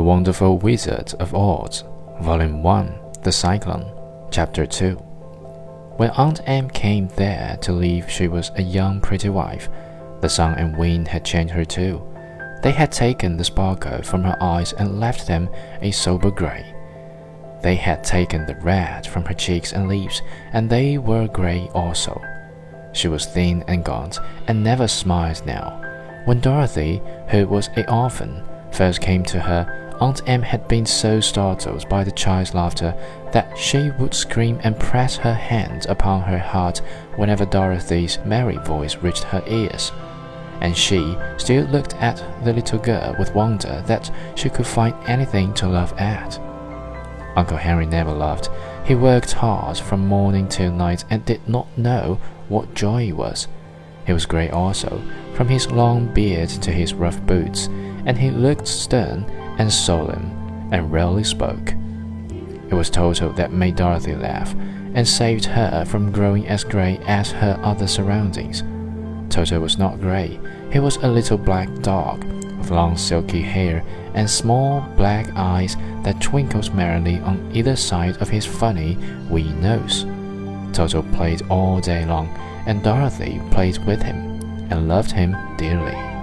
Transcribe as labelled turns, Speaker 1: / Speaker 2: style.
Speaker 1: The Wonderful Wizard of Oz, Volume 1, The Cyclone, Chapter 2. When Aunt Em came there to leave, she was a young, pretty wife. The sun and wind had changed her too. They had taken the sparkle from her eyes and left them a sober grey. They had taken the red from her cheeks and lips, and they were grey also. She was thin and gaunt, and never smiled now. When Dorothy, who was a orphan, first came to her, Aunt Em had been so startled by the child's laughter that she would scream and press her hands upon her heart whenever Dorothy's merry voice reached her ears. And she still looked at the little girl with wonder that she could find anything to laugh at. Uncle Henry never laughed. He worked hard from morning till night and did not know what joy was. He was grey also, from his long beard to his rough boots, and he looked stern and solemn, and rarely spoke. It was Toto that made Dorothy laugh, and saved her from growing as grey as her other surroundings. Toto was not grey, he was a little black dog, with long silky hair and small black eyes that twinkled merrily on either side of his funny, wee nose. Toto played all day long, and Dorothy played with him, and loved him dearly.